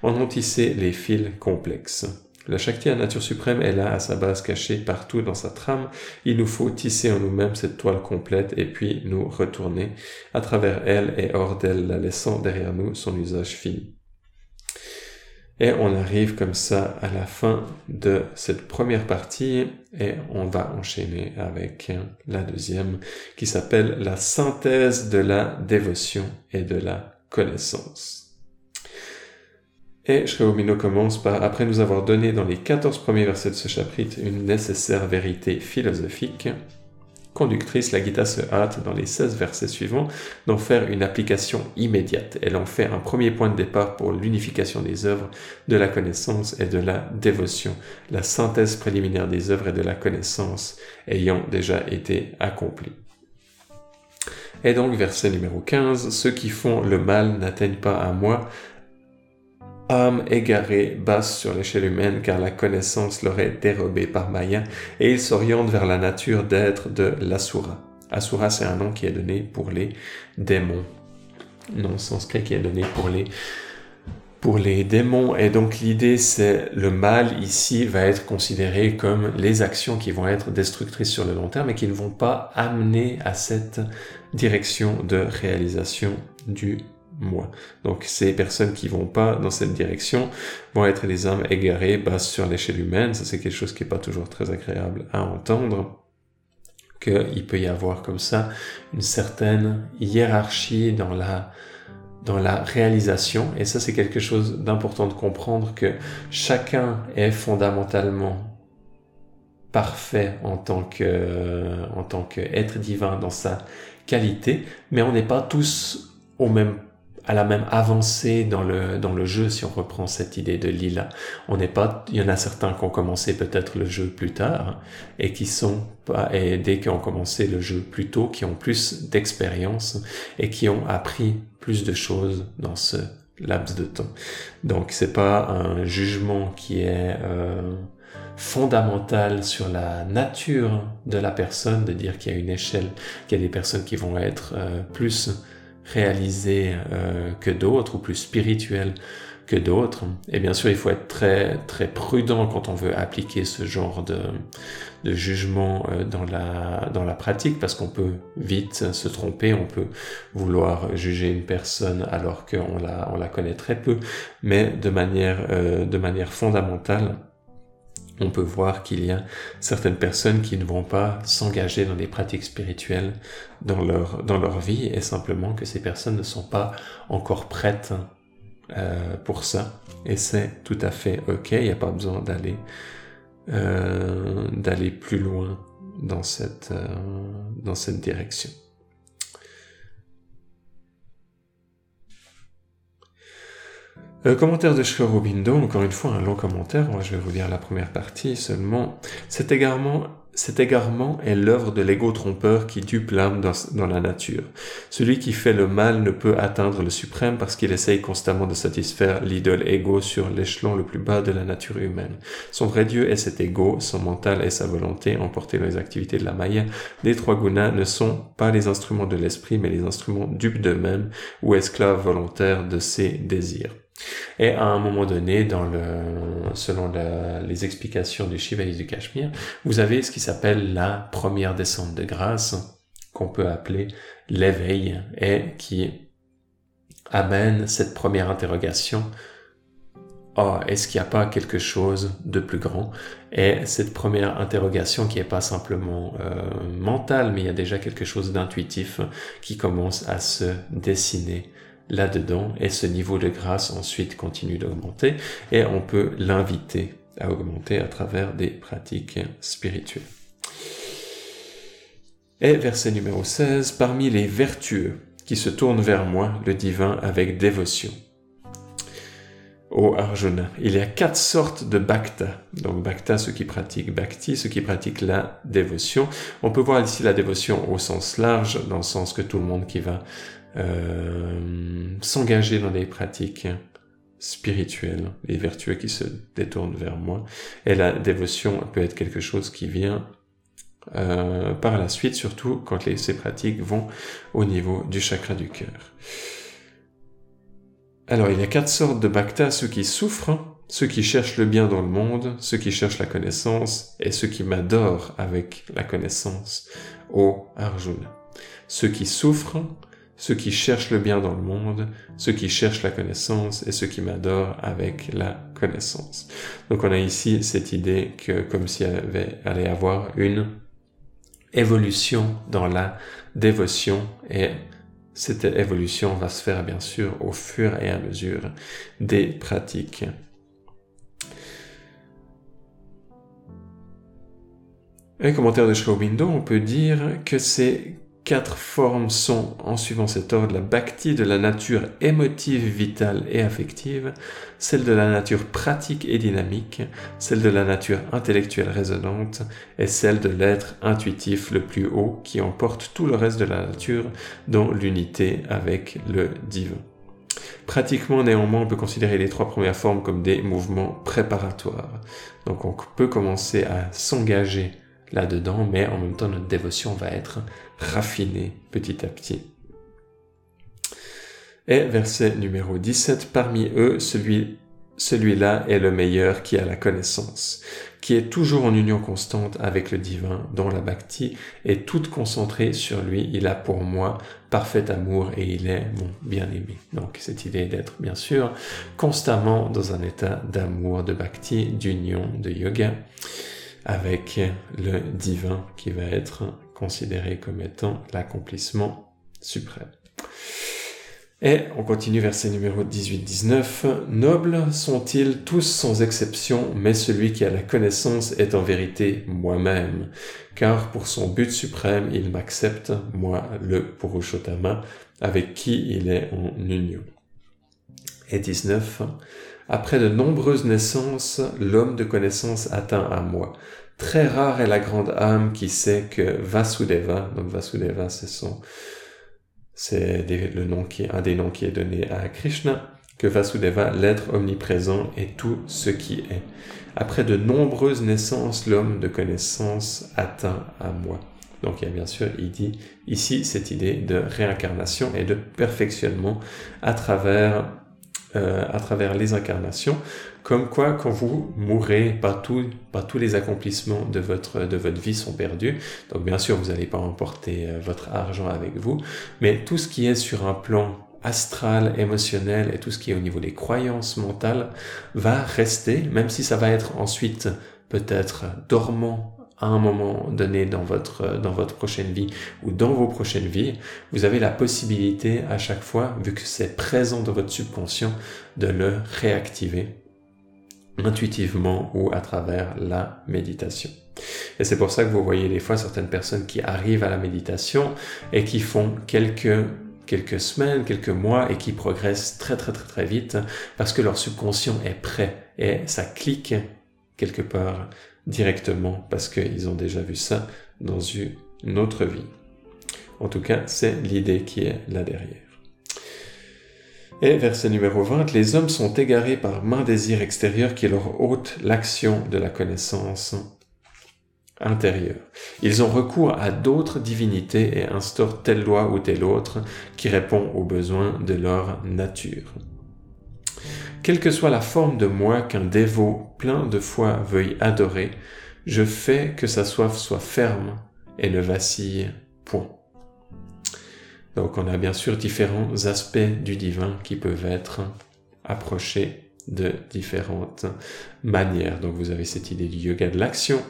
en ont tissé les fils complexes. La Shakti à nature suprême est là à sa base cachée partout dans sa trame. Il nous faut tisser en nous-mêmes cette toile complète et puis nous retourner à travers elle et hors d'elle, la laissant derrière nous son usage fini. Et on arrive comme ça à la fin de cette première partie et on va enchaîner avec la deuxième qui s'appelle la synthèse de la dévotion et de la connaissance. Et Shreomino commence par, après nous avoir donné dans les 14 premiers versets de ce chapitre une nécessaire vérité philosophique, conductrice, la Gita se hâte dans les 16 versets suivants d'en faire une application immédiate. Elle en fait un premier point de départ pour l'unification des œuvres, de la connaissance et de la dévotion, la synthèse préliminaire des œuvres et de la connaissance ayant déjà été accomplie. Et donc verset numéro 15, ceux qui font le mal n'atteignent pas à moi, âme égarée, basse sur l'échelle humaine car la connaissance leur est dérobée par Maya et ils s'orientent vers la nature d'être de l'Asura. Asura, c'est un nom qui est donné pour les démons. Nom sanskrit qui est donné pour les pour les démons. Et donc l'idée, c'est le mal ici va être considéré comme les actions qui vont être destructrices sur le long terme et qui ne vont pas amener à cette direction de réalisation du moi. Donc ces personnes qui vont pas dans cette direction vont être des âmes égarées, basses sur l'échelle humaine. Ça c'est quelque chose qui est pas toujours très agréable à entendre. Qu'il peut y avoir comme ça une certaine hiérarchie dans la dans la réalisation et ça c'est quelque chose d'important de comprendre que chacun est fondamentalement parfait en tant que en tant qu'être divin dans sa qualité mais on n'est pas tous au même à la même avancée dans le, dans le jeu si on reprend cette idée de lila. On n'est pas, il y en a certains qui ont commencé peut-être le jeu plus tard et qui sont pas, et dès qu'ils ont commencé le jeu plus tôt, qui ont plus d'expérience et qui ont appris plus de choses dans ce laps de temps. Donc c'est pas un jugement qui est euh, fondamental sur la nature de la personne de dire qu'il y a une échelle, qu'il y a des personnes qui vont être euh, plus réalisé euh, que d'autres ou plus spirituel que d'autres. Et bien sûr, il faut être très très prudent quand on veut appliquer ce genre de, de jugement euh, dans la dans la pratique parce qu'on peut vite se tromper, on peut vouloir juger une personne alors qu'on la on la connaît très peu, mais de manière euh, de manière fondamentale on peut voir qu'il y a certaines personnes qui ne vont pas s'engager dans des pratiques spirituelles dans leur, dans leur vie et simplement que ces personnes ne sont pas encore prêtes euh, pour ça. Et c'est tout à fait ok, il n'y a pas besoin d'aller euh, d'aller plus loin dans cette, euh, dans cette direction. Euh, commentaire de Shkorobindo, encore une fois un long commentaire, moi je vais vous lire la première partie seulement. C'est également, cet égarement est l'œuvre de l'ego trompeur qui dupe l'âme dans, la nature. Celui qui fait le mal ne peut atteindre le suprême parce qu'il essaye constamment de satisfaire l'idole ego sur l'échelon le plus bas de la nature humaine. Son vrai Dieu est cet ego, son mental et sa volonté emportés dans les activités de la Maya. Les trois gunas ne sont pas les instruments de l'esprit mais les instruments dupes d'eux-mêmes ou esclaves volontaires de ses désirs. Et à un moment donné, selon les explications du Shivali du Cachemire, vous avez ce qui s'appelle la première descente de grâce, qu'on peut appeler l'éveil, et qui amène cette première interrogation. Oh, est-ce qu'il n'y a pas quelque chose de plus grand? Et cette première interrogation qui n'est pas simplement euh, mentale, mais il y a déjà quelque chose d'intuitif qui commence à se dessiner là-dedans et ce niveau de grâce ensuite continue d'augmenter et on peut l'inviter à augmenter à travers des pratiques spirituelles. Et verset numéro 16, parmi les vertueux qui se tournent vers moi, le divin, avec dévotion. Ô Arjuna, il y a quatre sortes de bhakta. Donc bhakta, ceux qui pratiquent bhakti, ceux qui pratiquent la dévotion. On peut voir ici la dévotion au sens large, dans le sens que tout le monde qui va euh, s'engager dans des pratiques spirituelles, les vertueux qui se détournent vers moi. Et la dévotion peut être quelque chose qui vient euh, par la suite, surtout quand ces pratiques vont au niveau du chakra du cœur. Alors, il y a quatre sortes de bhaktas, ceux qui souffrent, ceux qui cherchent le bien dans le monde, ceux qui cherchent la connaissance, et ceux qui m'adorent avec la connaissance, ô Arjuna. Ceux qui souffrent, ceux qui cherchent le bien dans le monde, ceux qui cherchent la connaissance et ceux qui m'adorent avec la connaissance. Donc on a ici cette idée que comme s'il avait, allait avoir une évolution dans la dévotion et cette évolution va se faire bien sûr au fur et à mesure des pratiques. Un commentaire de Shaubindo, on peut dire que c'est quatre formes sont, en suivant cet ordre, la bhakti de la nature émotive, vitale et affective, celle de la nature pratique et dynamique, celle de la nature intellectuelle résonante et celle de l'être intuitif le plus haut qui emporte tout le reste de la nature dans l'unité avec le divin. Pratiquement, néanmoins, on peut considérer les trois premières formes comme des mouvements préparatoires. Donc on peut commencer à s'engager là-dedans, mais en même temps notre dévotion va être raffinée petit à petit. Et verset numéro 17, parmi eux, celui, celui-là est le meilleur qui a la connaissance, qui est toujours en union constante avec le divin, dont la bhakti est toute concentrée sur lui. Il a pour moi parfait amour et il est mon bien-aimé. Donc cette idée d'être bien sûr constamment dans un état d'amour, de bhakti, d'union, de yoga avec le divin qui va être considéré comme étant l'accomplissement suprême. Et on continue verset numéro 18-19. Nobles sont-ils tous sans exception, mais celui qui a la connaissance est en vérité moi-même, car pour son but suprême, il m'accepte, moi le Purushottama, avec qui il est en union. Et 19. Après de nombreuses naissances, l'homme de connaissance atteint à moi. Très rare est la grande âme qui sait que Vasudeva, donc Vasudeva c'est son, c'est le nom qui, un des noms qui est donné à Krishna, que Vasudeva, l'être omniprésent, est tout ce qui est. Après de nombreuses naissances, l'homme de connaissance atteint à moi. Donc il y a bien sûr, il dit ici cette idée de réincarnation et de perfectionnement à travers euh, à travers les incarnations, comme quoi quand vous mourrez, pas, tout, pas tous les accomplissements de votre, de votre vie sont perdus. Donc bien sûr, vous n'allez pas emporter euh, votre argent avec vous, mais tout ce qui est sur un plan astral, émotionnel et tout ce qui est au niveau des croyances mentales va rester, même si ça va être ensuite peut-être dormant à un moment donné dans votre, dans votre prochaine vie ou dans vos prochaines vies, vous avez la possibilité à chaque fois, vu que c'est présent dans votre subconscient, de le réactiver intuitivement ou à travers la méditation. Et c'est pour ça que vous voyez des fois certaines personnes qui arrivent à la méditation et qui font quelques quelques semaines, quelques mois et qui progressent très très très très vite parce que leur subconscient est prêt et ça clique quelque part directement parce qu'ils ont déjà vu ça dans une autre vie. En tout cas, c'est l'idée qui est là derrière. Et verset numéro 20, les hommes sont égarés par main désir extérieur qui leur ôte l'action de la connaissance intérieure. Ils ont recours à d'autres divinités et instaurent telle loi ou telle autre qui répond aux besoins de leur nature. Quelle que soit la forme de moi qu'un dévot plein de foi veuille adorer, je fais que sa soif soit ferme et ne vacille point. Donc on a bien sûr différents aspects du divin qui peuvent être approchés de différentes manières. Donc vous avez cette idée du yoga de l'action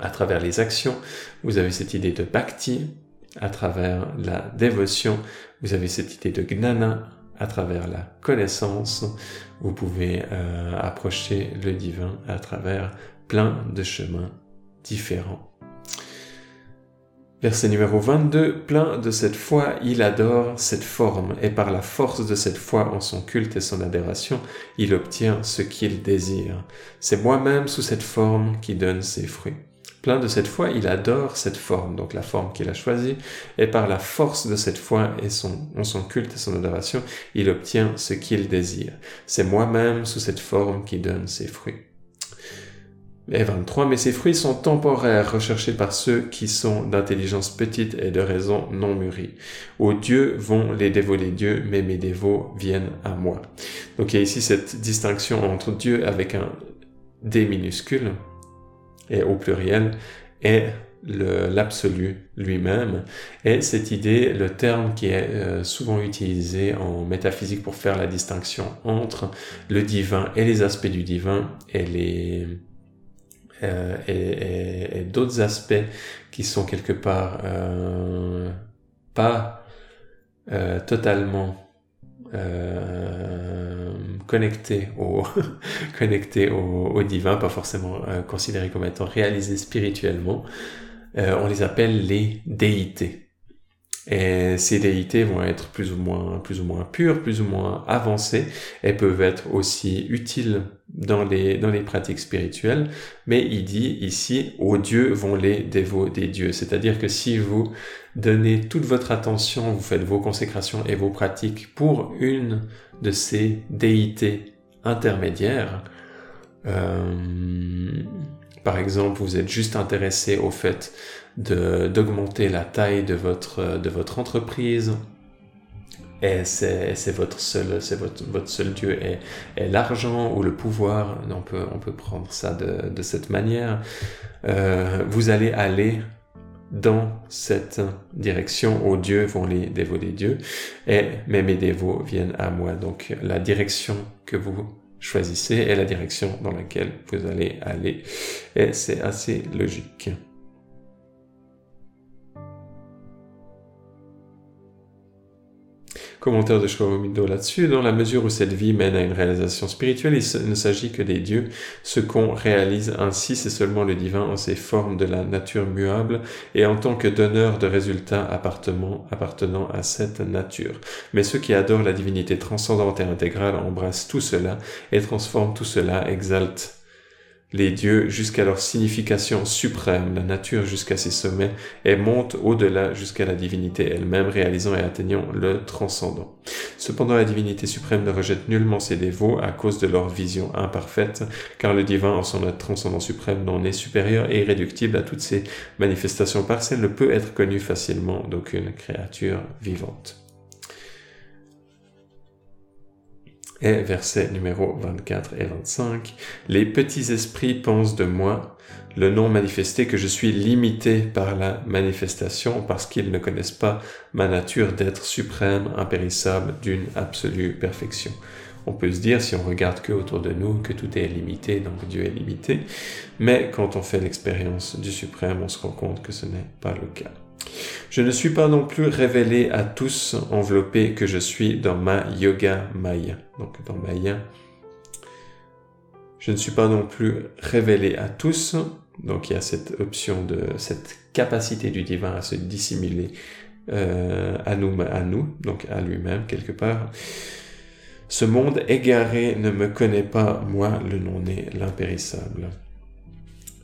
à travers les actions, vous avez cette idée de bhakti à travers la dévotion, vous avez cette idée de gnana à travers la connaissance, vous pouvez euh, approcher le divin à travers plein de chemins différents. Verset numéro 22, plein de cette foi, il adore cette forme, et par la force de cette foi en son culte et son adoration, il obtient ce qu'il désire. C'est moi-même sous cette forme qui donne ses fruits. Plein de cette foi, il adore cette forme, donc la forme qu'il a choisie, et par la force de cette foi et son, son culte et son adoration, il obtient ce qu'il désire. C'est moi-même sous cette forme qui donne ses fruits. Et 23, mais ces fruits sont temporaires, recherchés par ceux qui sont d'intelligence petite et de raison non mûrie. Aux dieux vont les dévots dieux, mais mes dévots viennent à moi. Donc il y a ici cette distinction entre Dieu avec un D minuscule et au pluriel et l'absolu lui-même. Et cette idée, le terme qui est euh, souvent utilisé en métaphysique pour faire la distinction entre le divin et les aspects du divin et les euh, et, d'autres aspects qui sont quelque part euh, pas euh, connectés au *laughs* connectés au, divin, pas forcément considérés comme étant réalisés spirituellement. on les appelle les déités. Et ces déités vont être plus ou moins, plus ou moins pures, plus ou moins avancées, et peuvent être aussi utiles dans les, dans les pratiques spirituelles. Mais il dit ici, aux dieux vont les dévots des dieux. C'est-à-dire que si vous donnez toute votre attention, vous faites vos consécrations et vos pratiques pour une de ces déités intermédiaires, euh, par exemple, vous êtes juste intéressé au fait d'augmenter la taille de votre, de votre entreprise. Et c'est votre seul, c'est votre, votre seul Dieu est, l'argent ou le pouvoir. On peut, on peut prendre ça de, de cette manière. Euh, vous allez aller dans cette direction. Aux dieux vont les dévots des dieux. Et, mais mes dévots viennent à moi. Donc, la direction que vous choisissez est la direction dans laquelle vous allez aller. Et c'est assez logique. Commentaire de Shkomido là-dessus, dans la mesure où cette vie mène à une réalisation spirituelle, il ne s'agit que des dieux. Ce qu'on réalise ainsi, c'est seulement le divin en ses formes de la nature muable et en tant que donneur de résultats appartenant, appartenant à cette nature. Mais ceux qui adorent la divinité transcendante et intégrale embrassent tout cela et transforment tout cela, exaltent les dieux jusqu'à leur signification suprême, la nature jusqu'à ses sommets, et montent au-delà jusqu'à la divinité elle-même, réalisant et atteignant le transcendant. Cependant, la divinité suprême ne rejette nullement ses dévots à cause de leur vision imparfaite, car le divin en son transcendant suprême n'en est supérieur et irréductible à toutes ses manifestations partielles, ne peut être connu facilement d'aucune créature vivante. Et verset numéro 24 et 25, Les petits esprits pensent de moi, le non manifesté, que je suis limité par la manifestation parce qu'ils ne connaissent pas ma nature d'être suprême, impérissable, d'une absolue perfection. On peut se dire, si on regarde que autour de nous, que tout est limité, donc Dieu est limité, mais quand on fait l'expérience du suprême, on se rend compte que ce n'est pas le cas. Je ne suis pas non plus révélé à tous, enveloppé que je suis dans ma yoga maya. Donc dans maya. Je ne suis pas non plus révélé à tous. Donc il y a cette option de cette capacité du divin à se dissimuler euh, à nous, à nous, donc à lui-même quelque part. Ce monde égaré ne me connaît pas, moi le non-né, l'impérissable.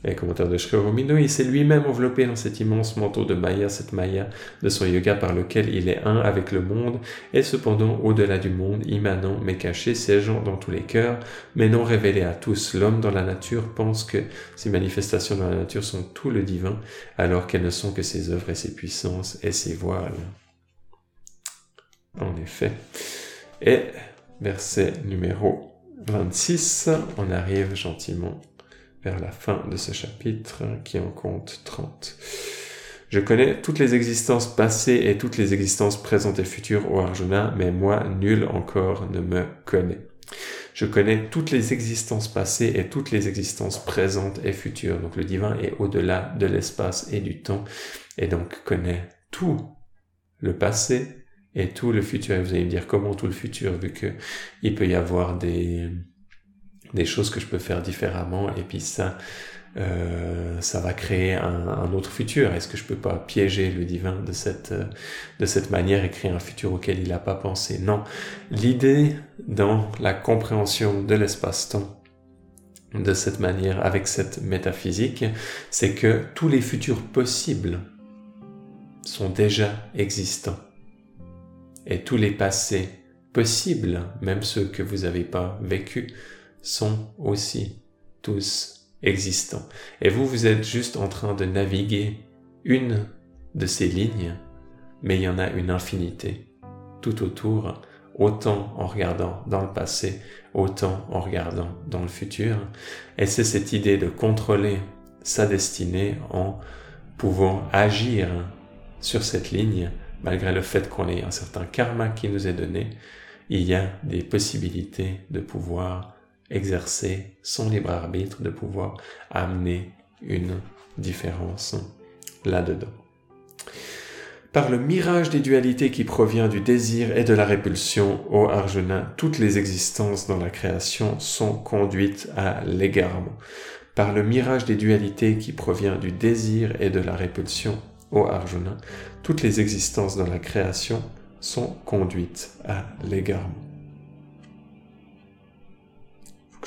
Et commentaire de Shri il s'est lui-même enveloppé dans cet immense manteau de Maya, cette Maya de son yoga par lequel il est un avec le monde, et cependant au-delà du monde, immanent mais caché, siégeant dans tous les cœurs, mais non révélé à tous. L'homme dans la nature pense que ces manifestations dans la nature sont tout le divin, alors qu'elles ne sont que ses œuvres et ses puissances et ses voiles. En effet. Et verset numéro 26, on arrive gentiment vers la fin de ce chapitre qui en compte 30. Je connais toutes les existences passées et toutes les existences présentes et futures, au Arjuna, mais moi, nul encore ne me connaît. Je connais toutes les existences passées et toutes les existences présentes et futures. Donc le divin est au-delà de l'espace et du temps et donc connaît tout le passé et tout le futur. Et vous allez me dire comment tout le futur vu que il peut y avoir des des choses que je peux faire différemment et puis ça euh, ça va créer un, un autre futur. Est-ce que je peux pas piéger le divin de cette de cette manière et créer un futur auquel il n'a pas pensé? Non. L'idée dans la compréhension de l'espace-temps de cette manière, avec cette métaphysique, c'est que tous les futurs possibles sont déjà existants. Et tous les passés possibles, même ceux que vous n'avez pas vécus, sont aussi tous existants. Et vous, vous êtes juste en train de naviguer une de ces lignes, mais il y en a une infinité tout autour, autant en regardant dans le passé, autant en regardant dans le futur. Et c'est cette idée de contrôler sa destinée en pouvant agir sur cette ligne, malgré le fait qu'on ait un certain karma qui nous est donné, il y a des possibilités de pouvoir exercer son libre arbitre, de pouvoir amener une différence là-dedans. Par le mirage des dualités qui provient du désir et de la répulsion, ô Arjuna, toutes les existences dans la création sont conduites à l'égarement. Par le mirage des dualités qui provient du désir et de la répulsion, ô Arjuna, toutes les existences dans la création sont conduites à l'égarement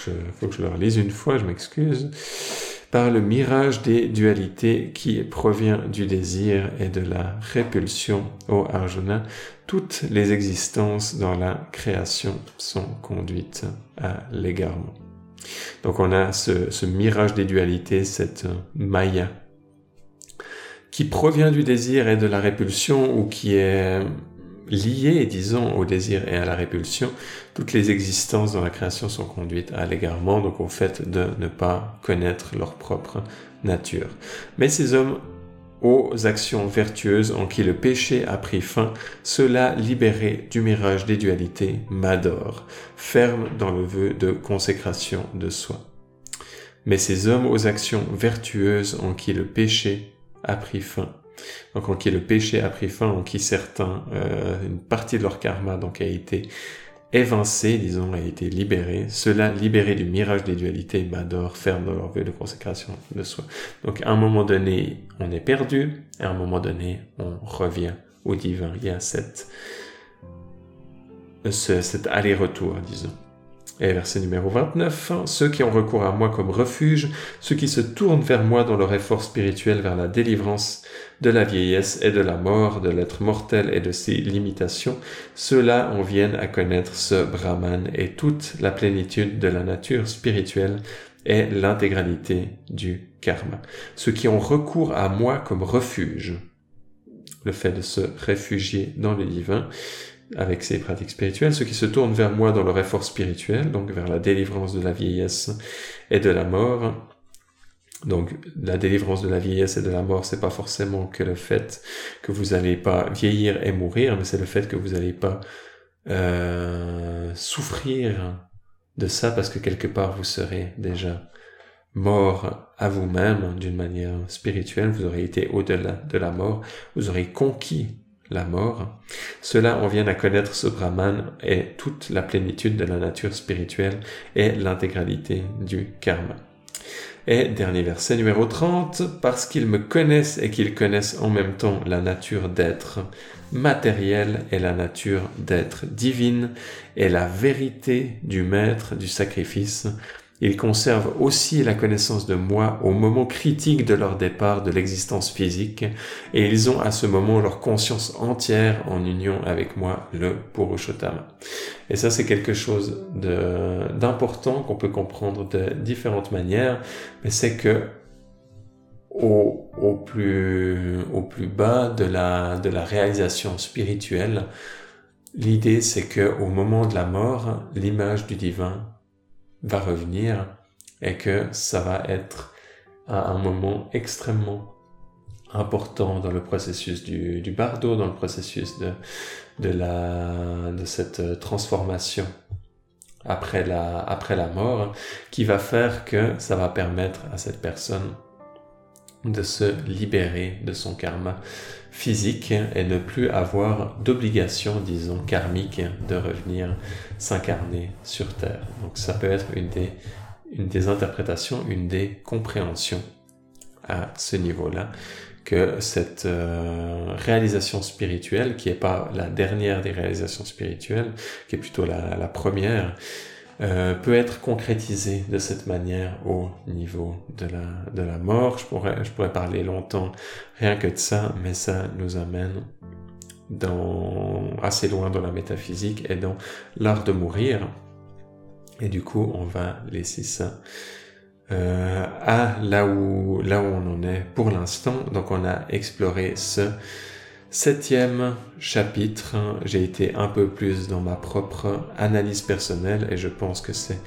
il faut que je le relise une fois, je m'excuse, par le mirage des dualités qui provient du désir et de la répulsion, ô Arjuna, toutes les existences dans la création sont conduites à l'égarement. Donc on a ce, ce mirage des dualités, cette maya, qui provient du désir et de la répulsion ou qui est liées, disons, au désir et à la répulsion, toutes les existences dans la création sont conduites à l'égarement, donc au fait de ne pas connaître leur propre nature. Mais ces hommes aux actions vertueuses en qui le péché a pris fin, ceux-là libérés du mirage des dualités m'adorent, fermes dans le vœu de consécration de soi. Mais ces hommes aux actions vertueuses en qui le péché a pris fin, donc en qui le péché a pris fin, en qui certains, euh, une partie de leur karma donc a été évincé, disons, a été libéré. Cela libéré du mirage des dualités m'adore, ferme dans leur vœu de consécration de soi. Donc à un moment donné, on est perdu, à un moment donné, on revient au divin. Il y a cette, ce, cet aller-retour, disons. Et verset numéro 29, ceux qui ont recours à moi comme refuge, ceux qui se tournent vers moi dans leur effort spirituel vers la délivrance de la vieillesse et de la mort, de l'être mortel et de ses limitations, ceux-là en viennent à connaître ce Brahman et toute la plénitude de la nature spirituelle et l'intégralité du karma. Ceux qui ont recours à moi comme refuge, le fait de se réfugier dans le divin, avec ses pratiques spirituelles, ceux qui se tournent vers moi dans leur effort spirituel, donc vers la délivrance de la vieillesse et de la mort. Donc la délivrance de la vieillesse et de la mort, c'est pas forcément que le fait que vous n'allez pas vieillir et mourir, mais c'est le fait que vous n'allez pas euh, souffrir de ça parce que quelque part vous serez déjà mort à vous-même d'une manière spirituelle, vous aurez été au-delà de la mort, vous aurez conquis la mort, cela on vient à connaître ce Brahman et toute la plénitude de la nature spirituelle et l'intégralité du karma. Et dernier verset numéro 30, parce qu'ils me connaissent et qu'ils connaissent en même temps la nature d'être matériel et la nature d'être divine et la vérité du maître du sacrifice, Ils conservent aussi la connaissance de moi au moment critique de leur départ de l'existence physique et ils ont à ce moment leur conscience entière en union avec moi, le Purushottama. Et ça, c'est quelque chose d'important qu'on peut comprendre de différentes manières, mais c'est que au, plus, au plus bas de la, de la réalisation spirituelle, l'idée c'est que au moment de la mort, l'image du divin va revenir et que ça va être à un moment extrêmement important dans le processus du, du bardo, dans le processus de, de, la, de cette transformation après la, après la mort, qui va faire que ça va permettre à cette personne de se libérer de son karma physique et ne plus avoir d'obligation, disons, karmique de revenir s'incarner sur Terre. Donc ça peut être une des, une des interprétations, une des compréhensions à ce niveau-là, que cette euh, réalisation spirituelle, qui n'est pas la dernière des réalisations spirituelles, qui est plutôt la, la première, euh, peut être concrétisé de cette manière au niveau de la, de la mort. Je pourrais, je pourrais parler longtemps rien que de ça, mais ça nous amène dans, assez loin dans la métaphysique et dans l'art de mourir. Et du coup, on va laisser ça euh, à là où, là où on en est pour l'instant. Donc on a exploré ce Septième chapitre, j'ai été un peu plus dans ma propre analyse personnelle et je pense que c'est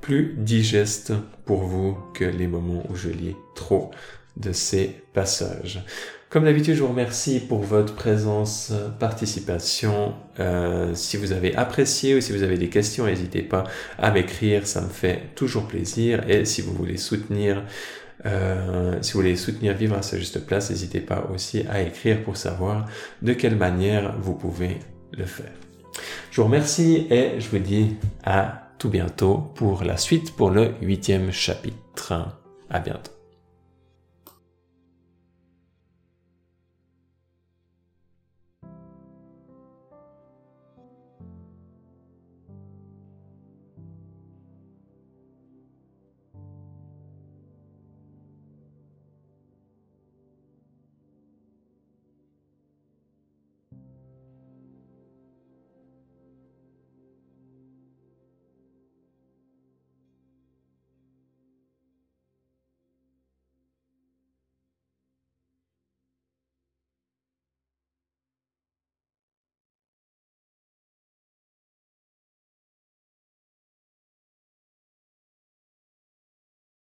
plus digeste pour vous que les moments où je lis trop de ces passages. Comme d'habitude, je vous remercie pour votre présence, participation. Euh, si vous avez apprécié ou si vous avez des questions, n'hésitez pas à m'écrire, ça me fait toujours plaisir. Et si vous voulez soutenir euh, si vous voulez soutenir Vivre à sa juste place, n'hésitez pas aussi à écrire pour savoir de quelle manière vous pouvez le faire. Je vous remercie et je vous dis à tout bientôt pour la suite, pour le huitième chapitre. À bientôt.